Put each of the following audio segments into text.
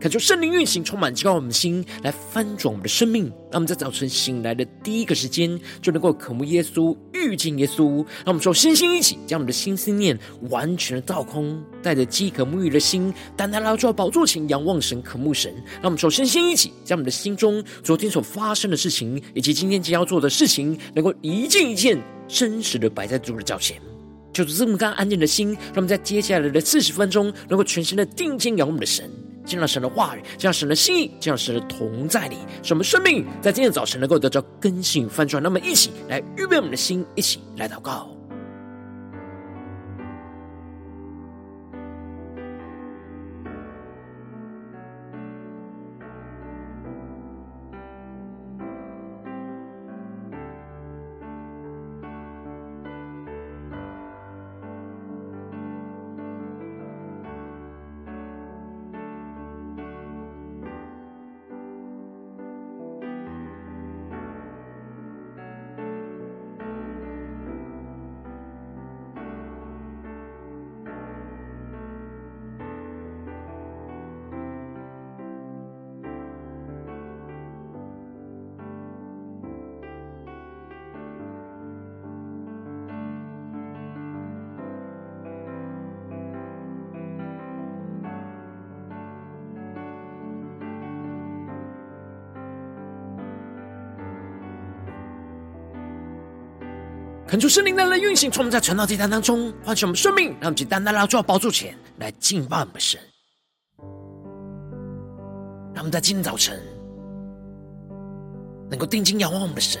恳求圣灵运行，充满激动我们的心，来翻转我们的生命。让我们在早晨醒来的第一个时间，就能够渴慕耶稣、遇见耶稣。让我们说，星星一起，将我们的心思念完全的倒空，带着饥渴沐浴的心，单单来到宝座前，仰望神、渴慕神。让我们说，星星一起，将我们的心中昨天所发生的事情，以及今天即将要做的事情，能够一件一件真实的摆在主的脚前。就是这么干安静的心，让我们在接下来的四十分钟，能够全心的定睛仰望我们的神。见到神的话语，见到神的心意，见到神的同在里，使我们生命在今天早晨能够得到更新与翻转。那么，一起来预备我们的心，一起来祷告。恳求圣灵的来运行，从我们在传道祭坛当中唤醒我们生命，让我们简单的来到宝座前来敬拜我们的神。让我们在今天早晨能够定睛仰望我们的神，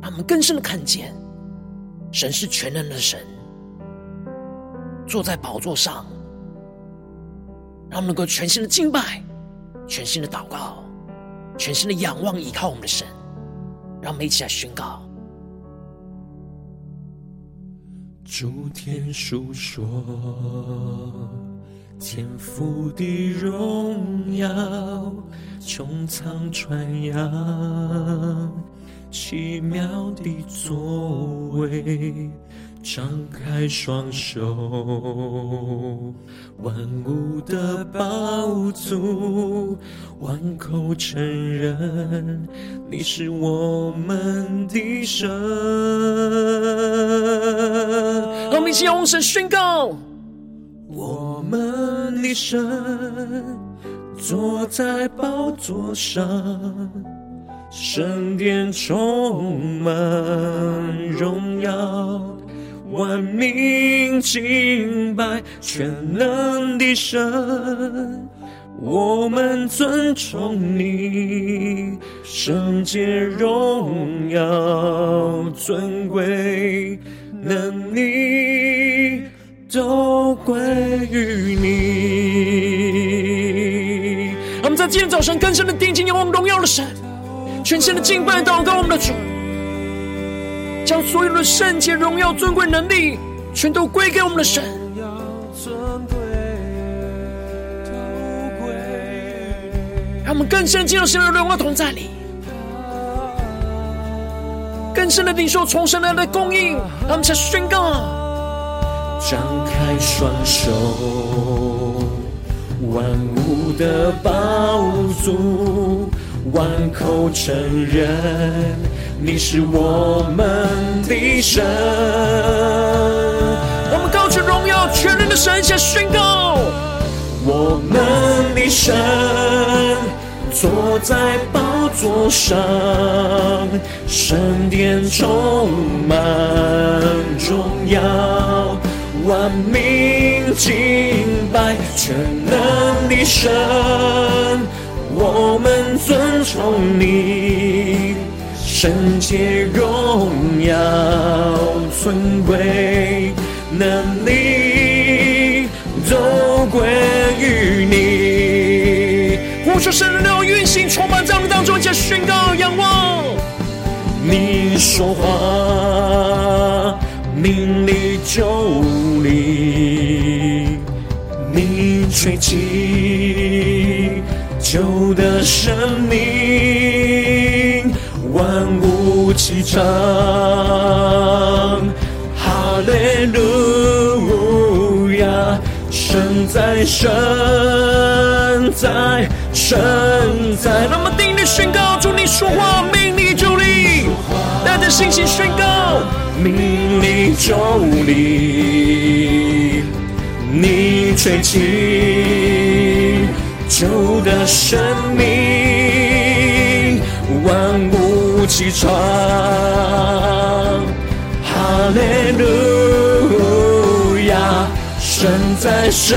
让我们更深的看见神是全能的神，坐在宝座上，让我们能够全心的敬拜、全心的祷告、全心的仰望依靠我们的神。让我们一起来宣告。诸天述说天父的荣耀，穹苍传扬奇妙的作为。张开双手，万物的饱足，万口承认你是我们的神。让我们一起用声宣告：我们的神坐在宝座上，圣殿充满荣耀。万民敬拜全能的神，我们尊崇你，圣洁荣耀尊贵能力都归于你。我们在今天早上更深的定睛仰望荣耀的神，全新的敬拜祷告我们的主。将所有的圣洁、荣耀、尊贵、能力，全都归给我们的神。让我们更深进入神的荣耀同在里，更深的领受从神来的供应。让我们再宣告：张开双手，万物的饱足，万口承认。你是我们的神，我们高举荣耀全能的神，下宣告：我们的神坐在宝座上，圣殿充满荣耀，万民敬拜全能的神，我们尊崇你。圣洁荣耀尊贵能力都归于你。呼求圣灵运行，充满在我们当中，一起宣告仰望。你说话，命里就灵。你。吹气，旧的生命，物齐唱，哈利路亚，神在，神在，神在。那么定力宣告，主你说话，命立就立，带着信心宣告，命里就立，你吹起，旧的生命，物齐唱，哈利路亚，神在，神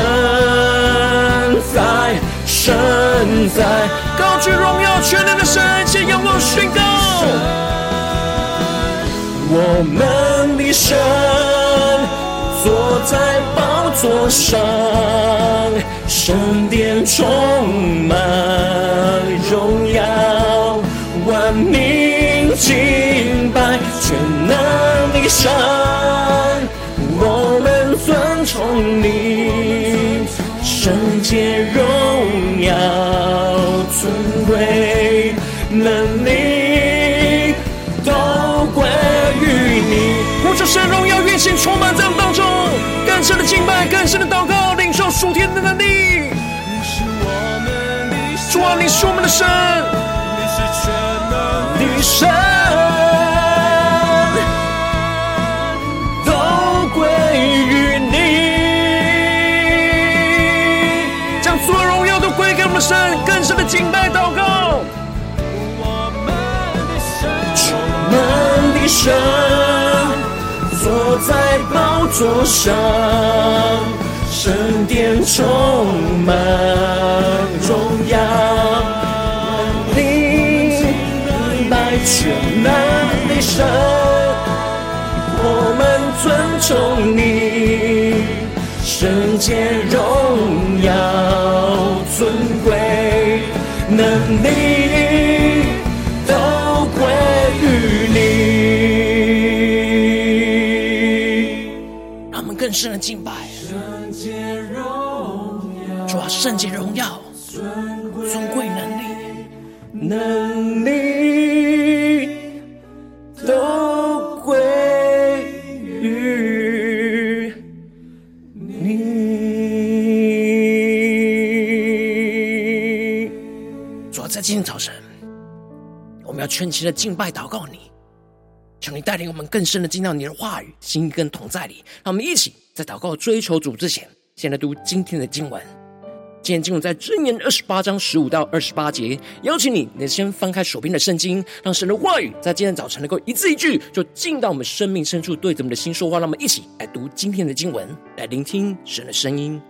在，神在，高举荣耀全能的神，先仰望宣告，我们的神坐在宝座上，圣殿充满荣耀，万民敬拜全能的神，我们尊崇你，圣洁荣耀尊贵能力都归于你。呼求神荣耀运行充满在我们当中，更深的敬拜，更深的祷告，领受属天的能力。你是我们的，主啊，你是我们的神，你是全能的神，神，坐在宝座上，圣殿充满荣耀，你敬拜全能的神，我们尊崇你，圣洁荣耀尊贵能力。更深的敬拜。主啊，圣洁荣耀，尊贵能力，能力都归于你。主啊，在今天早晨，我们要全情的敬拜祷告你，求你带领我们更深的进到你的话语、心意跟同在里。让我们一起在祷告追求主之前，先来读今天的经文。今天经文在箴言二十八章十五到二十八节。邀请你，你先翻开手边的圣经，让神的话语在今天早晨能够一字一句，就进到我们生命深处，对着我们的心说话。让我们一起来读今天的经文，来聆听神的声音。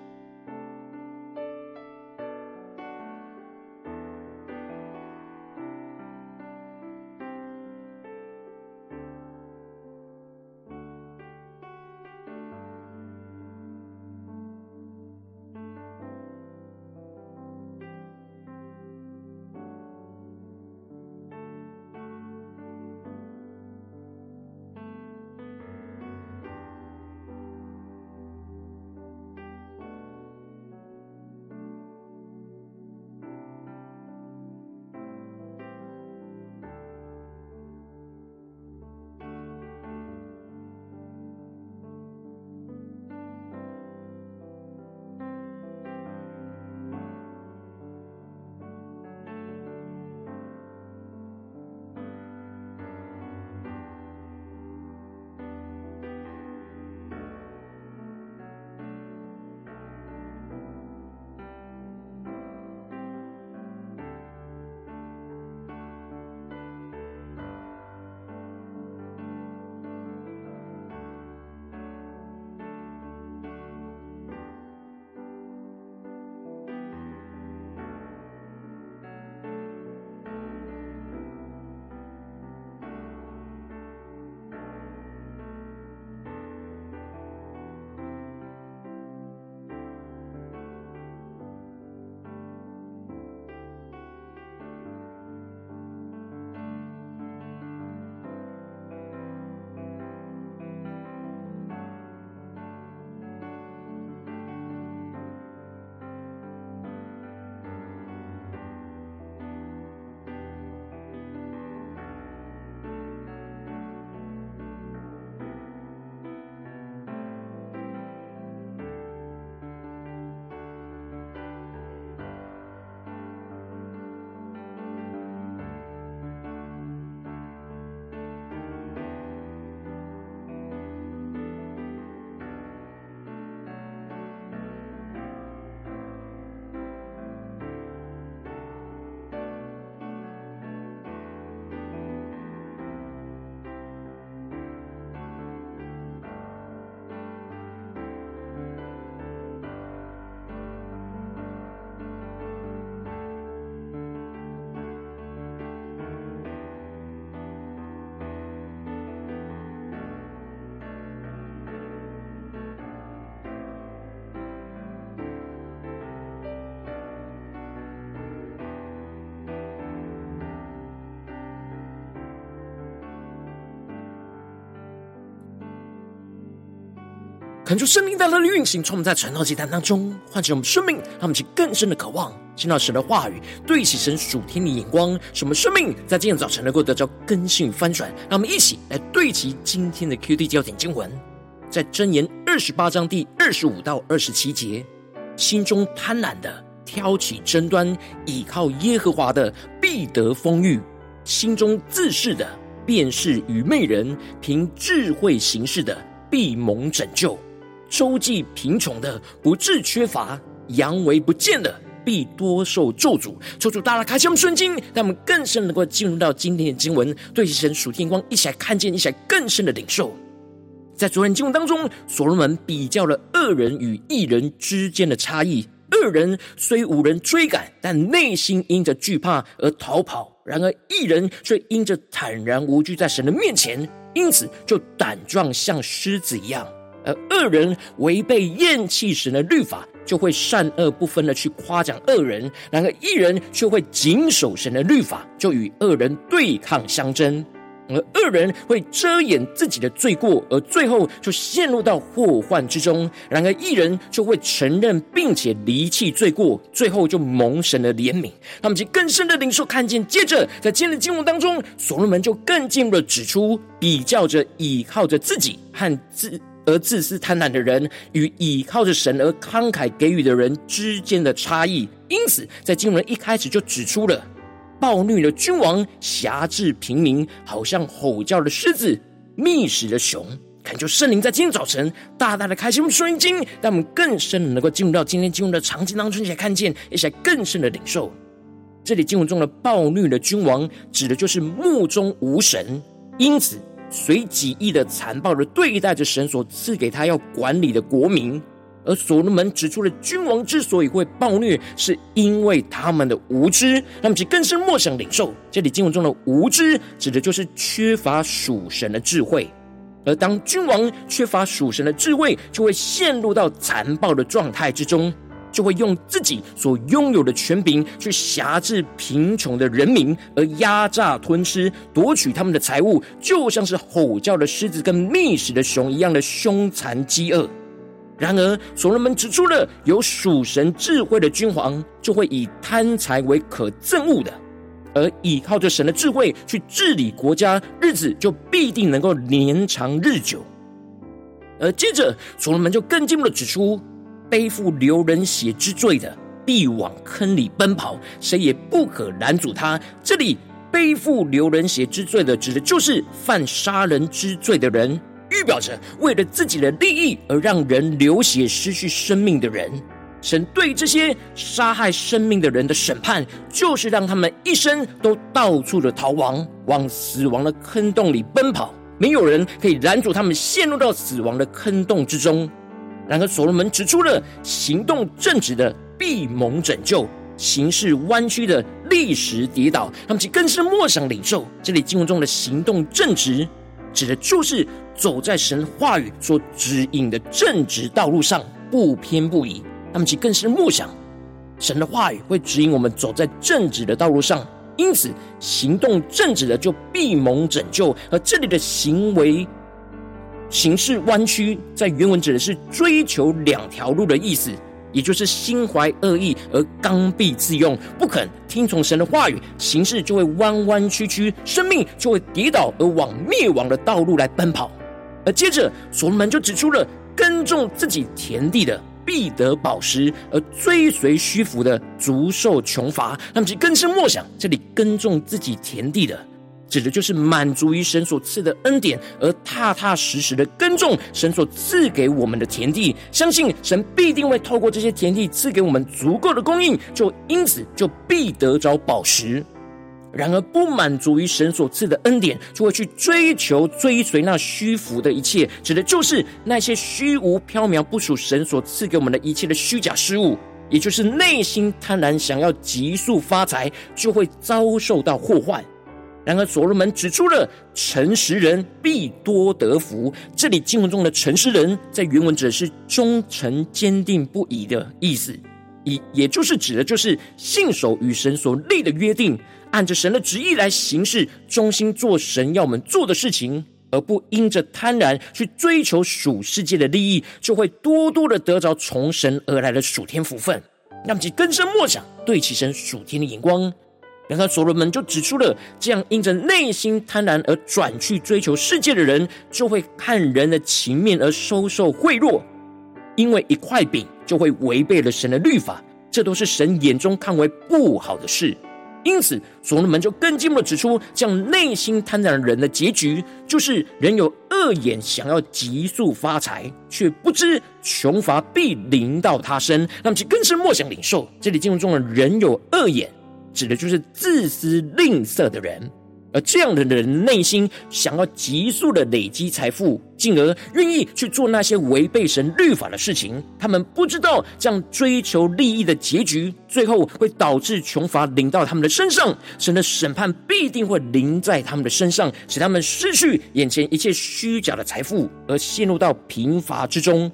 恳求圣灵大大的运行，从我们在传道祭坛当中唤起我们生命，让我们去更深的渴望听到神的话语，对齐神属天的眼光，使我们生命在今天早晨能够得到更新与翻转。让我们一起来对齐今天的 QD 焦点经文，在箴言二十八章第二十五到二十七节：心中贪婪的挑起争端，倚靠耶和华的必得丰裕；心中自恃的便是愚昧人，凭智慧行事的必蒙拯救。周济贫穷的不致缺乏，阳为不见的必多受咒诅。抽出大大开启我们圣经，让我们更深能够进入到今天的经文，对神属天光一起来看见，一起来更深的领受。在昨天经文当中，所罗门比较了恶人与异人之间的差异。恶人虽无人追赶，但内心因着惧怕而逃跑；然而异人却因着坦然无惧在神的面前，因此就胆壮像狮子一样。而恶人违背厌弃神的律法，就会善恶不分的去夸奖恶人；然而一人却会谨守神的律法，就与恶人对抗相争。而恶人会遮掩自己的罪过，而最后就陷入到祸患之中；然而一人就会承认并且离弃罪过，最后就蒙神的怜悯。他们就更深的领受看见。接着在今日经文当中，所罗门就更进一步指出，比较着倚靠着自己和自。而自私贪婪的人与倚靠着神而慷慨给予的人之间的差异，因此在经文一开始就指出了暴虐的君王辖制平民，好像吼叫的狮子，觅食的熊。恳求圣灵在今天早晨大大的开启我们属灵经，让我们更深的能够进入到今天经文的场景当中，一起来看见，一起来更深的领受。这里经文中的暴虐的君王，指的就是目中无神，因此。随己意的残暴的对待着神所赐给他要管理的国民，而所罗门指出了君王之所以会暴虐，是因为他们的无知。他们其更深默想领受，这里经文中的无知，指的就是缺乏属神的智慧。而当君王缺乏属神的智慧，就会陷入到残暴的状态之中。就会用自己所拥有的权柄去辖制贫穷的人民，而压榨吞吃、夺取他们的财物，就像是吼叫的狮子跟觅食的熊一样的凶残饥饿。然而，所罗门指出了有属神智慧的君王，就会以贪财为可憎恶的，而倚靠着神的智慧去治理国家，日子就必定能够年长日久。而接着，所罗门就更进一步的指出。背负流人血之罪的，必往坑里奔跑，谁也不可拦阻他。这里背负流人血之罪的，指的就是犯杀人之罪的人，预表着为了自己的利益而让人流血失去生命的人。神对这些杀害生命的人的审判，就是让他们一生都到处的逃亡，往死亡的坑洞里奔跑，没有人可以拦阻他们陷入到死亡的坑洞之中。然而，所罗门指出了行动正直的必蒙拯救，行事弯曲的历史跌倒。他们其更是默想领受这里经文中的行动正直，指的就是走在神话语所指引的正直道路上，不偏不倚。他们其更是默想神的话语会指引我们走在正直的道路上，因此行动正直的就必蒙拯救。而这里的行为。行事弯曲，在原文指的是追求两条路的意思，也就是心怀恶意而刚愎自用，不肯听从神的话语，行事就会弯弯曲曲，生命就会跌倒而往灭亡的道路来奔跑。而接着，所罗门就指出了耕种自己田地的必得饱食，而追随虚浮的足受穷乏。那么，其更是默想这里耕种自己田地的。指的就是满足于神所赐的恩典，而踏踏实实的耕种神所赐给我们的田地，相信神必定会透过这些田地赐给我们足够的供应，就因此就必得着宝石。然而不满足于神所赐的恩典，就会去追求追随那虚浮的一切，指的就是那些虚无缥缈、不属神所赐给我们的一切的虚假事物，也就是内心贪婪，想要急速发财，就会遭受到祸患。然而，所罗门指出了诚实人必多得福。这里经文中的诚实人，在原文指的是忠诚、坚定不移的意思，也也就是指的，就是信守与神所立的约定，按着神的旨意来行事，忠心做神要我们做的事情。而不因着贪婪去追求属世界的利益，就会多多的得着从神而来的属天福分。让其根深莫想，对齐神属天的眼光。然后所罗门就指出了，这样因着内心贪婪而转去追求世界的人，就会看人的情面而收受贿赂，因为一块饼就会违背了神的律法，这都是神眼中看为不好的事。因此，所罗门就更进一步的指出，这样内心贪婪的人的结局，就是人有恶眼，想要急速发财，却不知穷乏必临到他身。那么，其更是莫想领受。这里经文中的人有恶眼。指的就是自私吝啬的人，而这样的人内心想要急速的累积财富，进而愿意去做那些违背神律法的事情。他们不知道这样追求利益的结局，最后会导致穷乏临到他们的身上，神的审判必定会临在他们的身上，使他们失去眼前一切虚假的财富，而陷入到贫乏之中。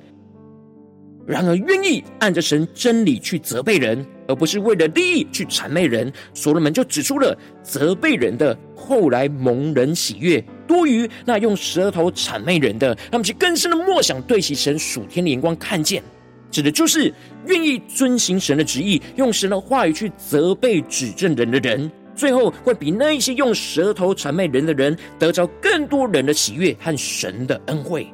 然而，愿意按着神真理去责备人，而不是为了利益去谄媚人，所罗门就指出了责备人的后来蒙人喜悦，多于那用舌头谄媚人的。那么，其更深的默想，对齐神属天的眼光看见，指的就是愿意遵行神的旨意，用神的话语去责备指正人的人，最后会比那一些用舌头谄媚人的人，得着更多人的喜悦和神的恩惠。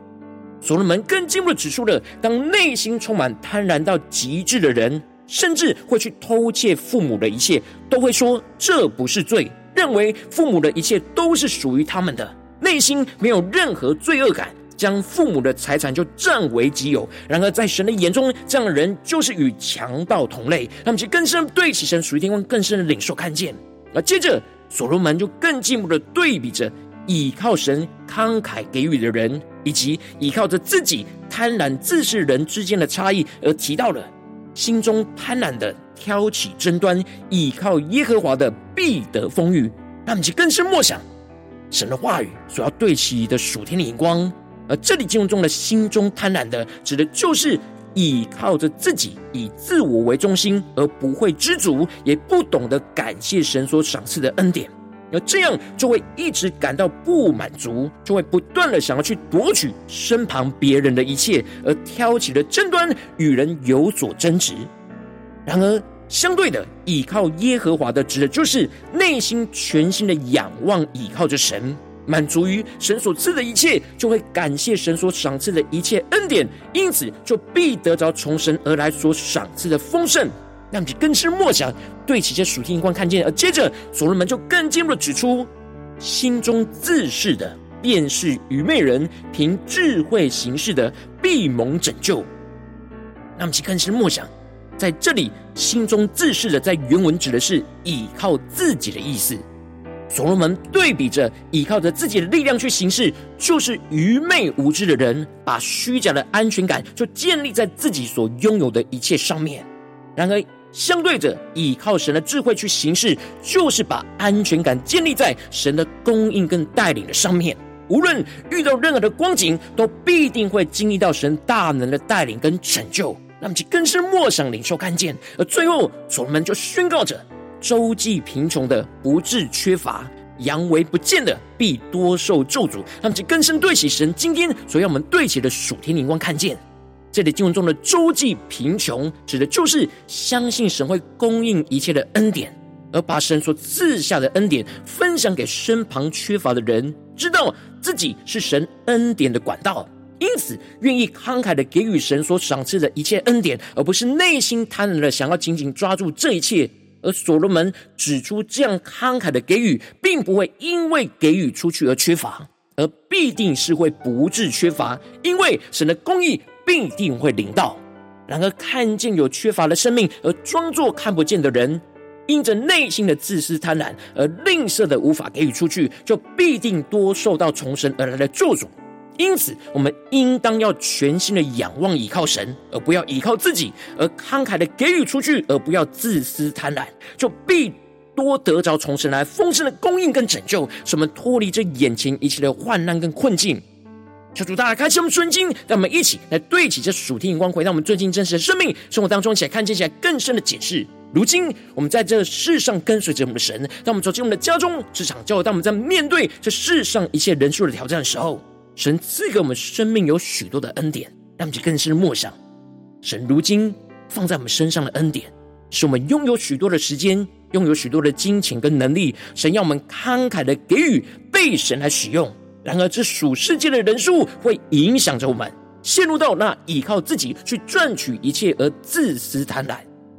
所罗门更进一步的指出了，当内心充满贪婪到极致的人，甚至会去偷窃父母的一切，都会说这不是罪，认为父母的一切都是属于他们的，内心没有任何罪恶感，将父母的财产就占为己有。然而在神的眼中，这样的人就是与强盗同类。他们，其更深对齐神属于天光更深的领受看见。而接着，所罗门就更进一步的对比着倚靠神慷慨给予的人。以及依靠着自己贪婪自恃人之间的差异，而提到了心中贪婪的挑起争端，倚靠耶和华的必得丰裕。那么，其更深默想神的话语所要对齐的属天的眼光。而这里经文中的心中贪婪的，指的就是倚靠着自己，以自我为中心，而不会知足，也不懂得感谢神所赏赐的恩典。而这样就会一直感到不满足，就会不断的想要去夺取身旁别人的一切，而挑起了争端，与人有所争执。然而，相对的，倚靠耶和华的，指的就是内心全心的仰望，倚靠着神，满足于神所赐的一切，就会感谢神所赏赐的一切恩典，因此就必得着从神而来所赏赐的丰盛。让其更深默想，对齐这属天眼光看见，而接着所罗门就更进一步的指出，心中自恃的，便是愚昧人；凭智慧行事的，必蒙拯救。让其更深默想，在这里心中自恃的，在原文指的是倚靠自己的意思。所罗门对比着倚靠着自己的力量去行事，就是愚昧无知的人，把虚假的安全感就建立在自己所拥有的一切上面。然而，相对着，倚靠神的智慧去行事，就是把安全感建立在神的供应跟带领的上面。无论遇到任何的光景，都必定会经历到神大能的带领跟拯救。那么，其更是默想领受看见。而最后，所罗门就宣告着：周济贫穷的不致缺乏，阳为不见的必多受咒诅。那么，其更深对齐神今天所要我们对齐的属天灵光看见。这里经文中的周济贫穷，指的就是相信神会供应一切的恩典，而把神所赐下的恩典分享给身旁缺乏的人，知道自己是神恩典的管道，因此愿意慷慨的给予神所赏赐的一切恩典，而不是内心贪婪的想要紧紧抓住这一切。而所罗门指出，这样慷慨的给予，并不会因为给予出去而缺乏，而必定是会不致缺乏，因为神的公义。必定会领到。然而，看见有缺乏的生命而装作看不见的人，因着内心的自私贪婪而吝啬的无法给予出去，就必定多受到从神而来的咒诅。因此，我们应当要全心的仰望倚靠神，而不要倚靠自己；而慷慨的给予出去，而不要自私贪婪，就必多得着从神来丰盛的供应跟拯救，使我们脱离这眼前一切的患难跟困境。求主大家开启我们顺经，让我们一起来对齐这属天眼光，回到我们最近真实的生命生活当中，一起来看见起来更深的解释。如今我们在这世上跟随着我们的神，当我们走进我们的家中、职场、教会，当我们在面对这世上一切人数的挑战的时候，神赐给我们生命有许多的恩典，让我们去更深的默想，神如今放在我们身上的恩典，使我们拥有许多的时间，拥有许多的金钱跟能力。神要我们慷慨的给予，被神来使用。然而，这属世界的人数会影响着我们，陷入到那依靠自己去赚取一切而自私贪婪。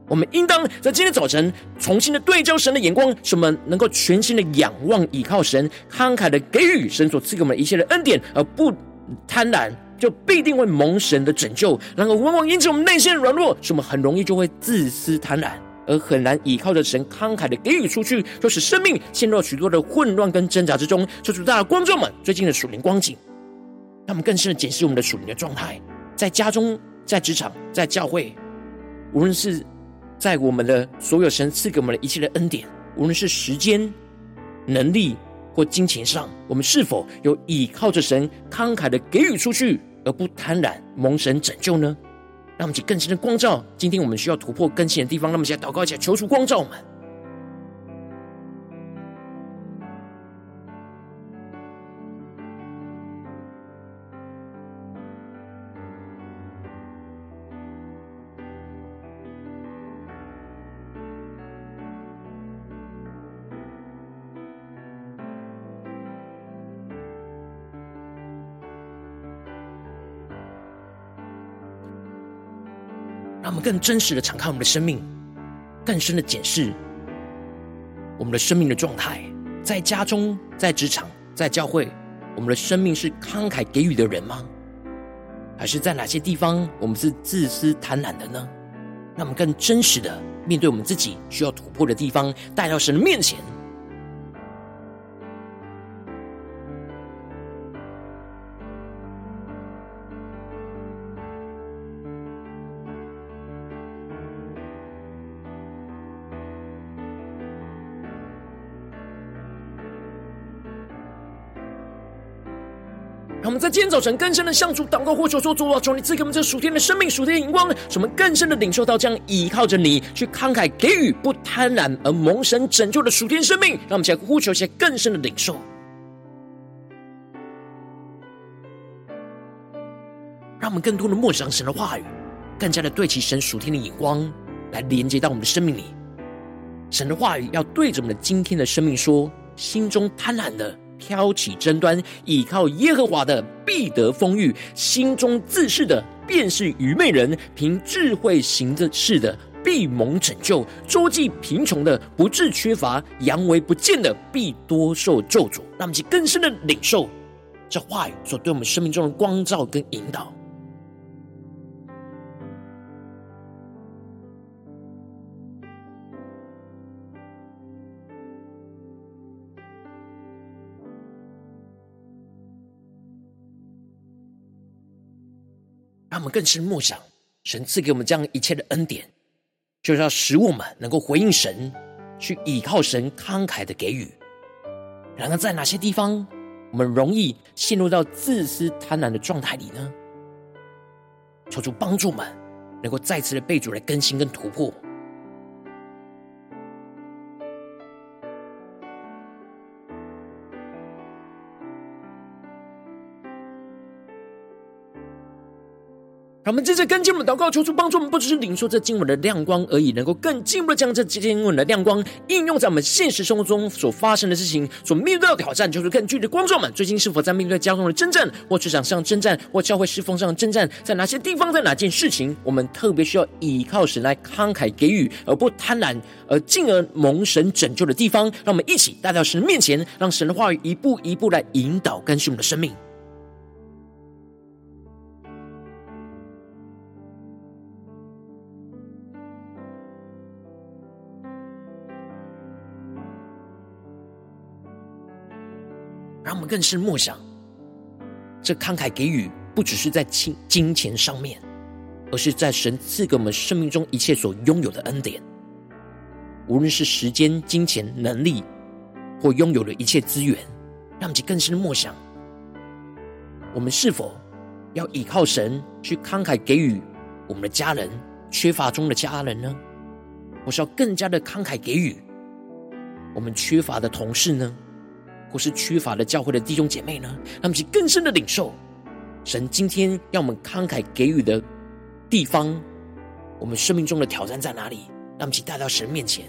我们应当在今天早晨重新的对焦神的眼光，使我们能够全心的仰望依靠神，慷慨的给予神所赐给我们一切的恩典，而不贪婪，就必定会蒙神的拯救。然而，往往因此我们内心的软弱，使我们很容易就会自私贪婪，而很难依靠着神慷慨的给予出去，就使生命陷入许多的混乱跟挣扎之中。求主大的观众们，最近的属灵光景，他们更深的检视我们的属灵的状态，在家中、在职场、在教会，无论是。在我们的所有神赐给我们的一切的恩典，无论是时间、能力或金钱上，我们是否有倚靠着神慷慨的给予出去，而不贪婪蒙神拯救呢？让我们去更深的光照，今天我们需要突破更新的地方。让我们现在祷告一下，求出光照们。让我们更真实的敞开我们的生命，更深的检视我们的生命的状态。在家中、在职场、在教会，我们的生命是慷慨给予的人吗？还是在哪些地方我们是自私贪婪的呢？让我们更真实的面对我们自己需要突破的地方，带到神的面前。今天早晨更深的向主祷告，或求说主啊，求你赐给我们这属天的生命、属天的荧光，使我们更深的领受到这样依靠着你去慷慨给予、不贪婪而蒙神拯救的属天生命。让我们起来呼求一些更深的领受，让我们更多的默想神的话语，更加的对齐神属天的眼光，来连接到我们的生命里。神的话语要对着我们的今天的生命说：心中贪婪的。挑起争端，倚靠耶和华的必得丰裕；心中自恃的，便是愚昧人；凭智慧行的事的，必蒙拯救；周济贫穷的，不致缺乏；阳为不见的，必多受咒诅。那么，其更深的领受这话语所对我们生命中的光照跟引导。我们更是默想，神赐给我们这样一切的恩典，就是要使我们能够回应神，去倚靠神慷慨的给予。然而，在哪些地方我们容易陷入到自私贪婪的状态里呢？求主帮助们，能够再次的被主来更新跟突破。让我们接着跟进我们祷告，求主帮助我们，不只是领受这经文的亮光而已，能够更进一步的将这经文的亮光应用在我们现实生活中所发生的事情、所面对的挑战。就是更具体的观众们，最近是否在面对家中的征战，或职场上征战，或教会侍奉上的征战？在哪些地方，在哪件事情，我们特别需要依靠神来慷慨给予，而不贪婪，而进而蒙神拯救的地方？让我们一起带到神的面前，让神的话语一步一步来引导更新我们的生命。让我们更深默想，这慷慨给予不只是在金金钱上面，而是在神赐给我们生命中一切所拥有的恩典，无论是时间、金钱、能力，或拥有的一切资源，让我们更深默想，我们是否要依靠神去慷慨给予我们的家人缺乏中的家人呢？或是要更加的慷慨给予我们缺乏的同事呢？或是缺乏的教会的弟兄姐妹呢？让我们去更深的领受神今天要我们慷慨给予的地方，我们生命中的挑战在哪里？让我们去带到神面前。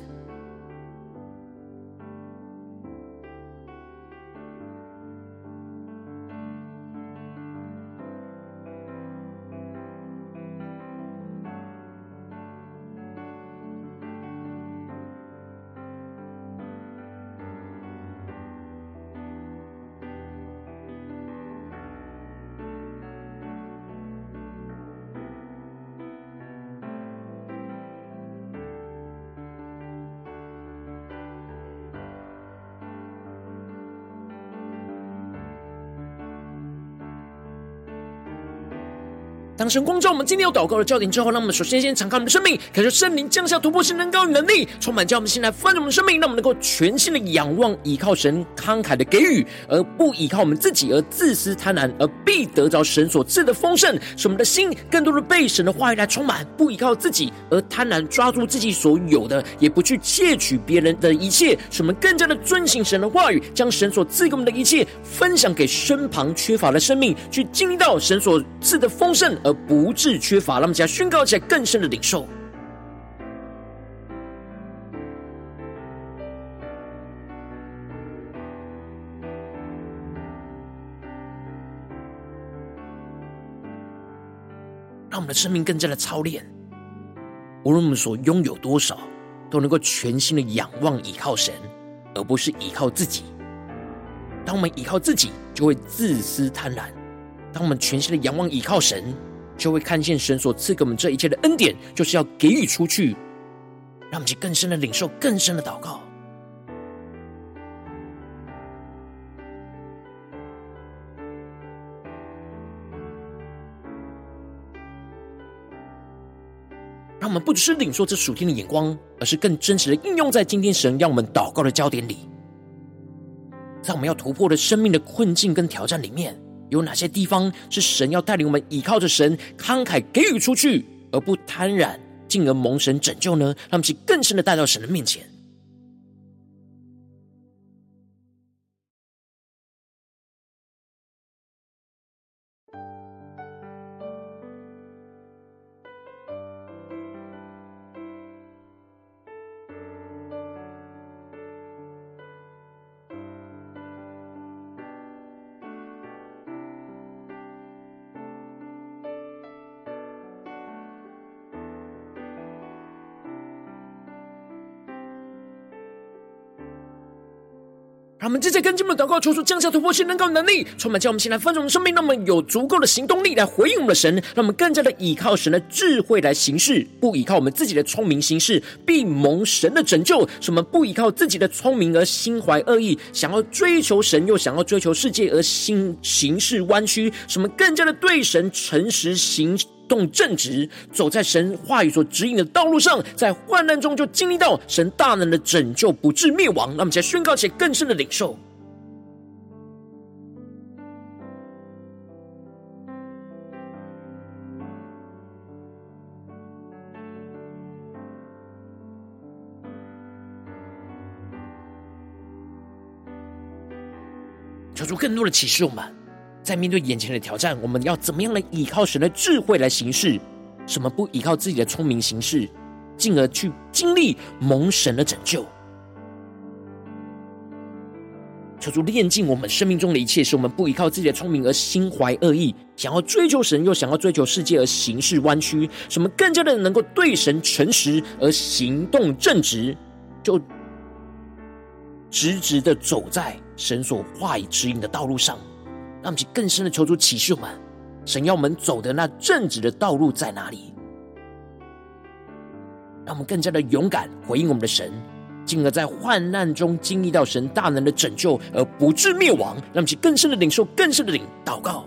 当神光照我们今天有祷告的焦点之后，让我们首先先敞开我们的生命，感受圣灵降下突破性能高与能力，充满叫我们现在翻转我们的生命，让我们能够全新的仰望，依靠神慷慨的给予，而不依靠我们自己而自私贪婪，而必得着神所赐的丰盛。使我们的心更多的被神的话语来充满，不依靠自己而贪婪抓住自己所有的，也不去窃取别人的一切。使我们更加的遵行神的话语，将神所赐给我们的一切分享给身旁缺乏的生命，去经历到神所赐的丰盛。而不致缺乏，让我们家宣告起来更深的领受，让我们的生命更加的操练。无论我们所拥有多少，都能够全心的仰望倚靠神，而不是倚靠自己。当我们倚靠自己，就会自私贪婪；当我们全心的仰望倚靠神，就会看见神所赐给我们这一切的恩典，就是要给予出去，让我们去更深的领受，更深的祷告，让我们不只是领受这属天的眼光，而是更真实的应用在今天神让我们祷告的焦点里，在我们要突破的生命的困境跟挑战里面。有哪些地方是神要带领我们倚靠着神慷慨给予出去，而不贪婪，进而蒙神拯救呢？让我们去更深的带到神的面前。我们接跟进我们的祷告，求主降下突破性、能够能力，充满将我们现在丰盛的生命，让我们有足够的行动力来回应我们的神，让我们更加的依靠神的智慧来行事，不依靠我们自己的聪明行事，必蒙神的拯救。什么不依靠自己的聪明而心怀恶意，想要追求神又想要追求世界而心行事弯曲，什么更加的对神诚实行。动正直，走在神话语所指引的道路上，在患难中就经历到神大能的拯救，不致灭亡。让我们再宣告起更深的领受。求出更多的启示我们。在面对眼前的挑战，我们要怎么样来依靠神的智慧来行事？什么不依靠自己的聪明行事，进而去经历蒙神的拯救？求主炼净我们生命中的一切，使我们不依靠自己的聪明而心怀恶意，想要追求神又想要追求世界而行事弯曲。什么更加的能够对神诚实而行动正直，就直直的走在神所话语指引的道路上。让我们去更深的求主启示我们，神要我们走的那正直的道路在哪里？让我们更加的勇敢回应我们的神，进而在患难中经历到神大能的拯救，而不致灭亡。让我们去更深的领受，更深的领祷告。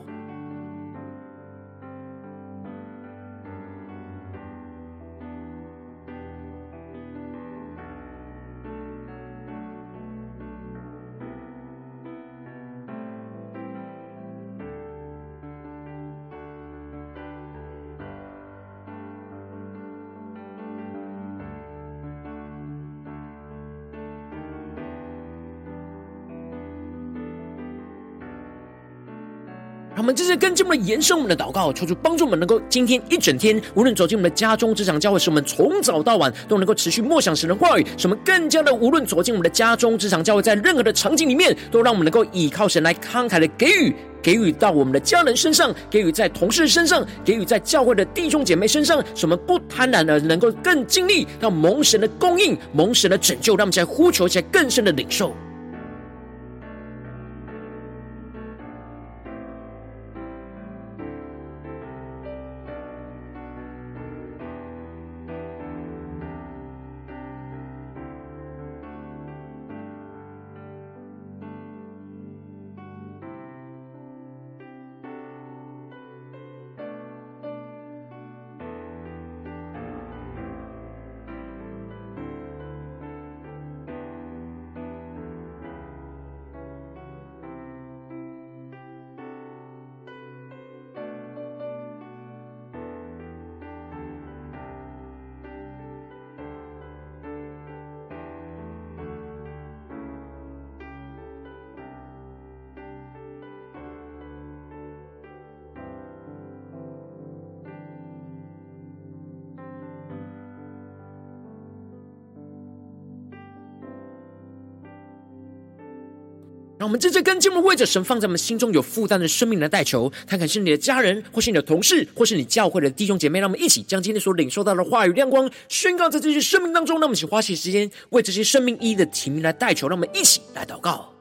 让我们这些更进一步的延伸我们的祷告，求主帮助我们能够今天一整天，无论走进我们的家中、职场、教会，使我们从早到晚都能够持续默想神的话语，使我们更加的无论走进我们的家中、职场、教会，在任何的场景里面，都让我们能够依靠神来慷慨的给予，给予到我们的家人身上，给予在同事身上，给予在教会的弟兄姐妹身上，使我们不贪婪而能够更尽力，让蒙神的供应、蒙神的拯救，让我们在呼求起来更深的领受。让我们这些跟进的为着神放在我们心中有负担的生命来代求，看看是你的家人，或是你的同事，或是你教会的弟兄姐妹。让我们一起将今天所领受到的话语亮光宣告在这些生命当中。让我们一起花些时间为这些生命意义的提名来代求。让我们一起来祷告。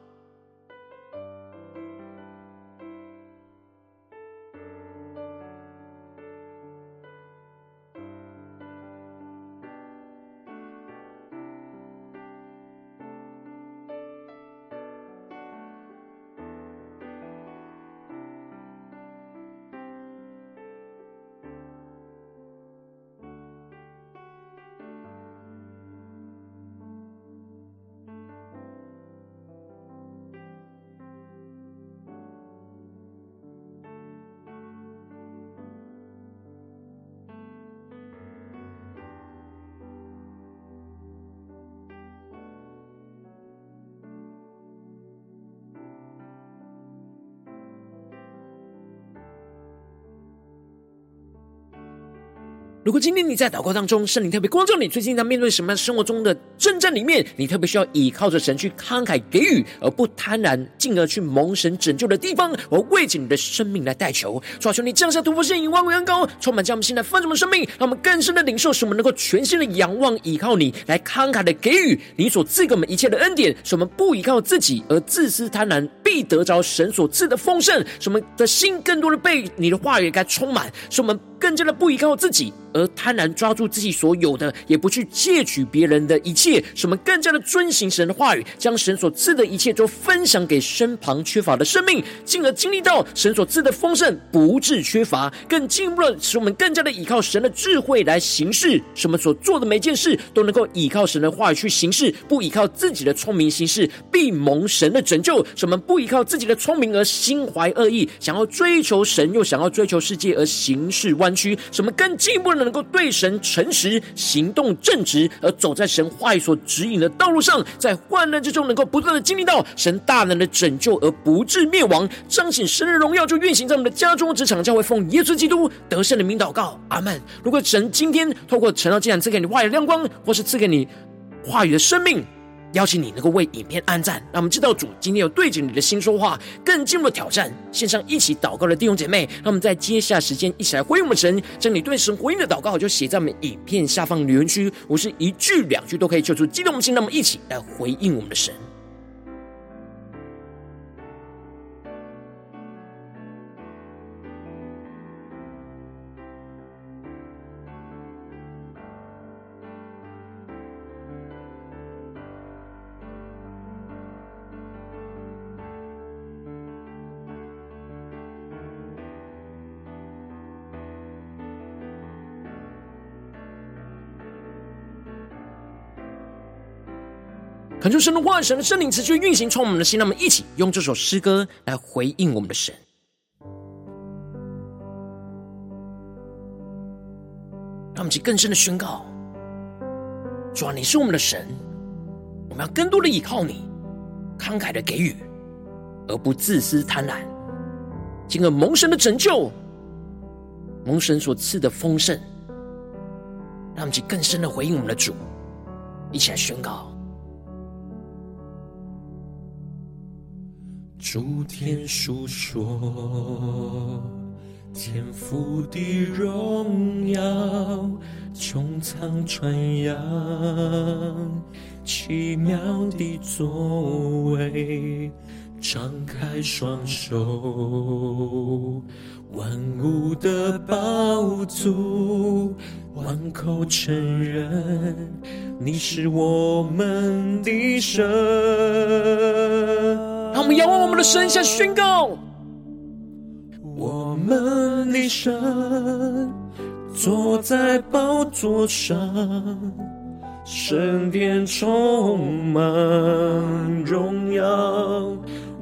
如果今天你在祷告当中，圣灵特别光照你，最近在面对什么样生活中的征战里面，你特别需要依靠着神去慷慨给予，而不贪婪，进而去蒙神拯救的地方，我为着你的生命来代求，求求你降下突破性、眼光、眼高，充满将我们现在丰盛的生命，让我们更深的领受，使我们能够全心的仰望、依靠你，来慷慨的给予你所赐给我们一切的恩典，使我们不依靠自己而自私贪婪，必得着神所赐的丰盛，使我们的心更多的被你的话语该充满，使我们更加的不依靠自己。而贪婪抓住自己所有的，也不去窃取别人的一切，使我们更加的遵行神的话语，将神所赐的一切都分享给身旁缺乏的生命，进而经历到神所赐的丰盛，不致缺乏。更进一步的，使我们更加的依靠神的智慧来行事，什么所做的每件事都能够依靠神的话语去行事，不依靠自己的聪明行事，必蒙神的拯救。什么不依靠自己的聪明而心怀恶意，想要追求神又想要追求世界而行事弯曲，什么更进一步的。能够对神诚实，行动正直，而走在神话语所指引的道路上，在患难之中能够不断的经历到神大能的拯救，而不致灭亡，彰显神的荣耀，就运行在我们的家中、职场、将会，奉耶稣基督得胜的名祷告，阿门。如果神今天透过晨祷祭坛赐给你话语的亮光，或是赐给你话语的生命。邀请你能够为影片按赞，让我们知道主今天有对着你的心说话，更进入的挑战。线上一起祷告的弟兄姐妹，让我们在接下时间一起来回应我们神，将你对神回应的祷告就写在我们影片下方留言区，我是一句两句都可以求出激动我们心，让我们一起来回应我们的神。恳求神的话语，神的圣灵持续运行，从我们的心，让我们一起用这首诗歌来回应我们的神，让我们去更深的宣告：主啊，你是我们的神，我们要更多的依靠你，慷慨的给予，而不自私贪婪，经过蒙神的拯救，蒙神所赐的丰盛，让我们去更深的回应我们的主，一起来宣告。诸天述说天赋的荣耀，穹苍传扬奇妙的作为。张开双手，万物的宝足，万口承认你是我们的神。仰望我们的神，向宣告：我们的神坐在宝座上，圣殿充满荣耀。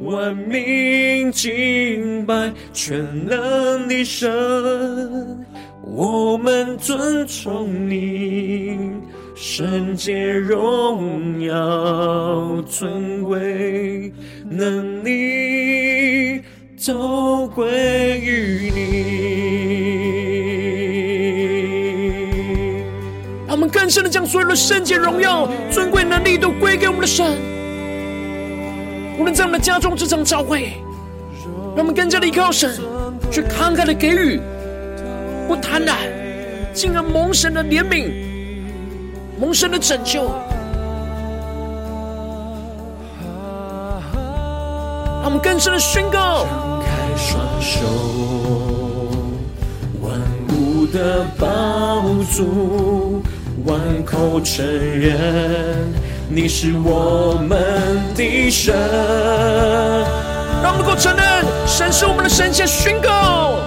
万民敬拜全能的神，我们尊崇你，圣洁荣耀尊贵能力都归于你。他们更深的将所有的圣洁荣耀、尊贵能力都归给我们的神。无论在我们的家中、职场、教会，让我们更加的依靠神，去慷慨的给予，不贪婪，进而蒙神的怜悯，蒙神的拯救。让我们更深的宣告：张开双手，万物的宝足，万口承认。你是我们的神，让我们能够承认神是我们的神，先宣告：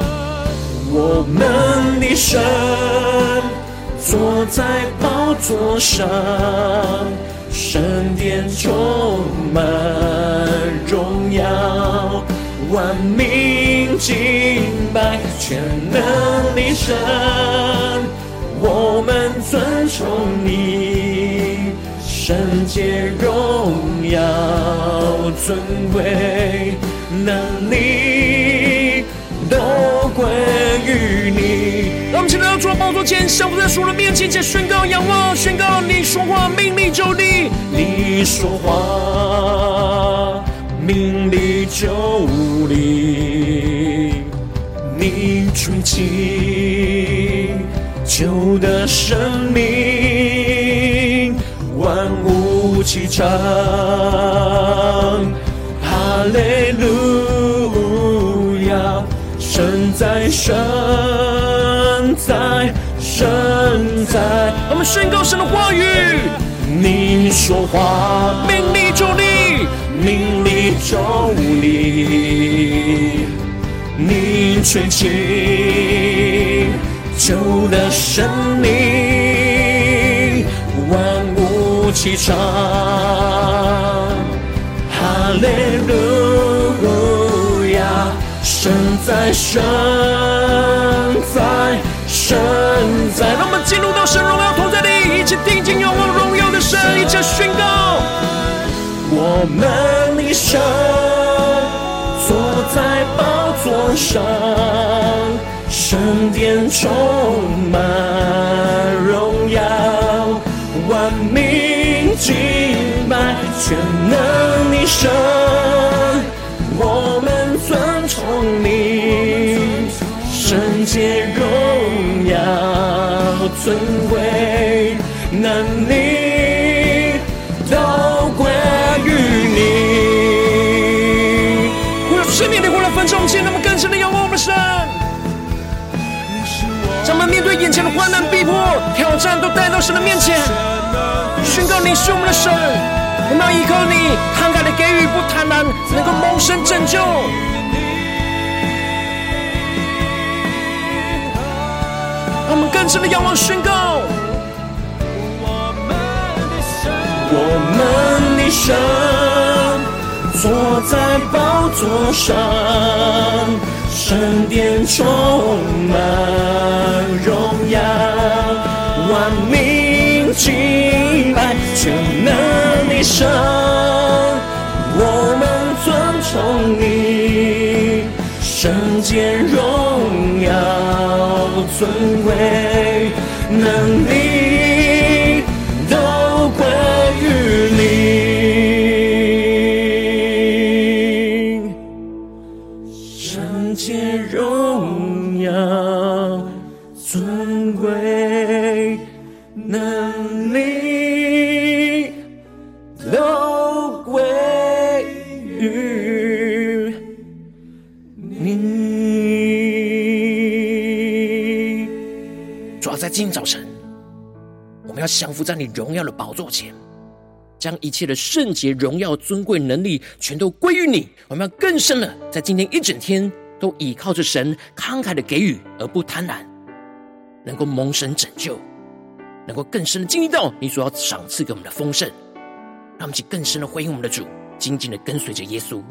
我们的神坐在宝座上，圣殿充满荣耀，万民敬拜全能的神，我们尊崇你。圣洁荣耀尊贵能力都归于你。让我们现在要做宝座前，降服在主的面前，且宣告仰望，宣告你说话，命里就立。你说话，命里就立。你吹气，就得生命。万物齐唱，哈利路亚！神在，神在，神在！我们宣告神的话语。你说话，命里就你，命里就你。你吹起旧的生命。万物齐唱，哈利路亚！神在，神上，圣殿充满荣耀，万民。敬拜全能的神，我们尊崇你，圣洁荣耀尊贵能力迫、挑战都带到神的面前。宣告你是我们的神，我们要依靠你，慷慨的给予，不贪婪，能够蒙神拯救。让我们更深的仰望宣告：我们的神坐在宝座上，圣殿充满荣耀，万民敬拜全能的神，我们尊崇你，圣洁荣耀尊贵能力降服在你荣耀的宝座前，将一切的圣洁、荣耀、尊贵、能力，全都归于你。我们要更深的，在今天一整天，都倚靠着神慷慨的给予，而不贪婪，能够蒙神拯救，能够更深的经历到你所要赏赐给我们的丰盛，让我们去更深的回应我们的主，紧紧的跟随着耶稣。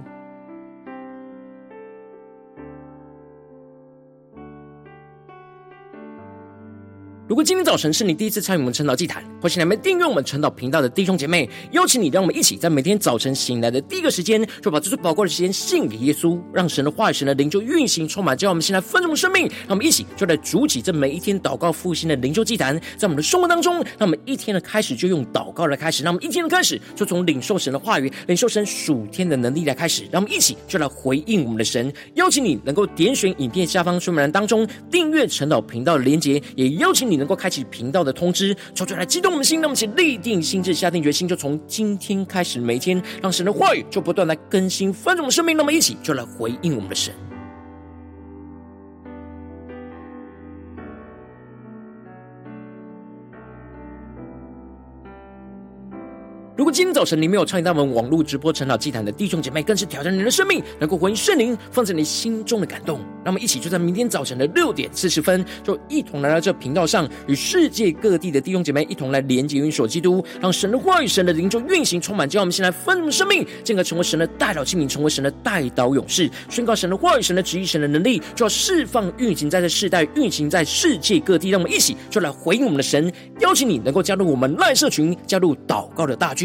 如果今天早晨是你第一次参与我们晨祷祭坛，或是你还没订阅我们晨祷频道的弟兄姐妹，邀请你，让我们一起在每天早晨醒来的第一个时间，就把这最宝贵的时间献给耶稣，让神的话语、神的灵就运行充满，叫我们现在丰盛的生命。让我们一起就来主起这每一天祷告复兴的灵修祭坛，在我们的生活当中，让我们一天的开始就用祷告来开始，让我们一天的开始就从领受神的话语、领受神属天的能力来开始，让我们一起就来回应我们的神。邀请你能够点选影片下方说明栏当中订阅晨祷频道的连结，也邀请你能够开启频道的通知，求出来激动我们的心，让我们一起立定心智，下定决心，就从今天开始，每一天让神的话语就不断来更新翻转我们生命，那么一起就来回应我们的神。如果今天早晨你没有参与到我们网络直播晨祷祭坛的弟兄姐妹，更是挑战你的生命，能够回应圣灵放在你心中的感动。让我们一起就在明天早晨的六点四十分，就一同来到这频道上，与世界各地的弟兄姐妹一同来连接、运所基督，让神的话语、神的灵就运行充满，叫我们先来分生命，进而成为神的代祷器皿，成为神的代祷勇士，宣告神的话语、神的旨意、神的能力，就要释放、运行在这世代，运行在世界各地。让我们一起就来回应我们的神，邀请你能够加入我们赖社群，加入祷告的大军。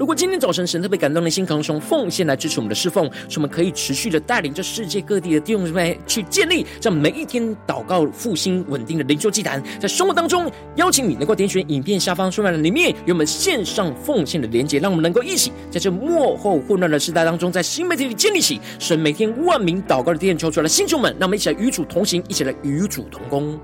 如果今天早晨神特别感动的心，可能从奉献来支持我们的侍奉，使我们可以持续的带领着世界各地的弟兄姊妹去建立这每一天祷告复兴稳定的灵修祭坛。在生活当中，邀请你能够点选影片下方说明栏里面有我们线上奉献的连接，让我们能够一起在这幕后混乱的时代当中，在新媒体里建立起神每天万名祷告的殿，求出来的弟兄们，让我们一起来与主同行，一起来与主同工。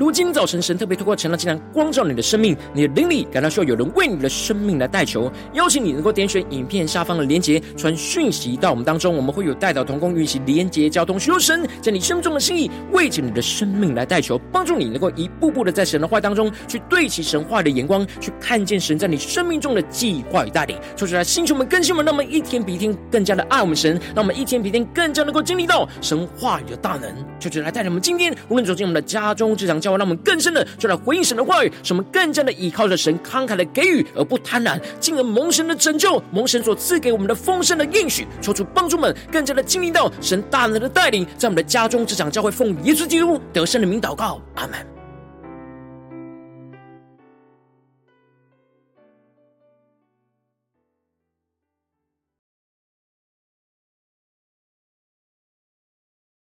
如今早晨神特别透过晨祷竟然光照你的生命，你的灵里感到需要有人为你的生命来代求，邀请你能够点选影片下方的连结，传讯息到我们当中，我们会有代祷同工运行连结交通，寻求神在你生命中的心意，为着你的生命来代求，帮助你能够一步步的在神的话当中去对齐神话的眼光，去看见神在你生命中的计划与带领。说出来，星球们、更新们，让我们一天比一天更加的爱我们神，让我们一天比一天更加能够经历到神话语的大能。就来带领我们今天无论走进我们的家中、职场、教。让我们更深的就来回应神的话语，使我们更加的依靠着神慷慨的给予，而不贪婪，进而蒙神的拯救，蒙神所赐给我们的丰盛的应许，求主帮助们更加的经历到神大能的带领，在我们的家中、职场、教会，奉耶稣基督得胜的名祷告，阿门。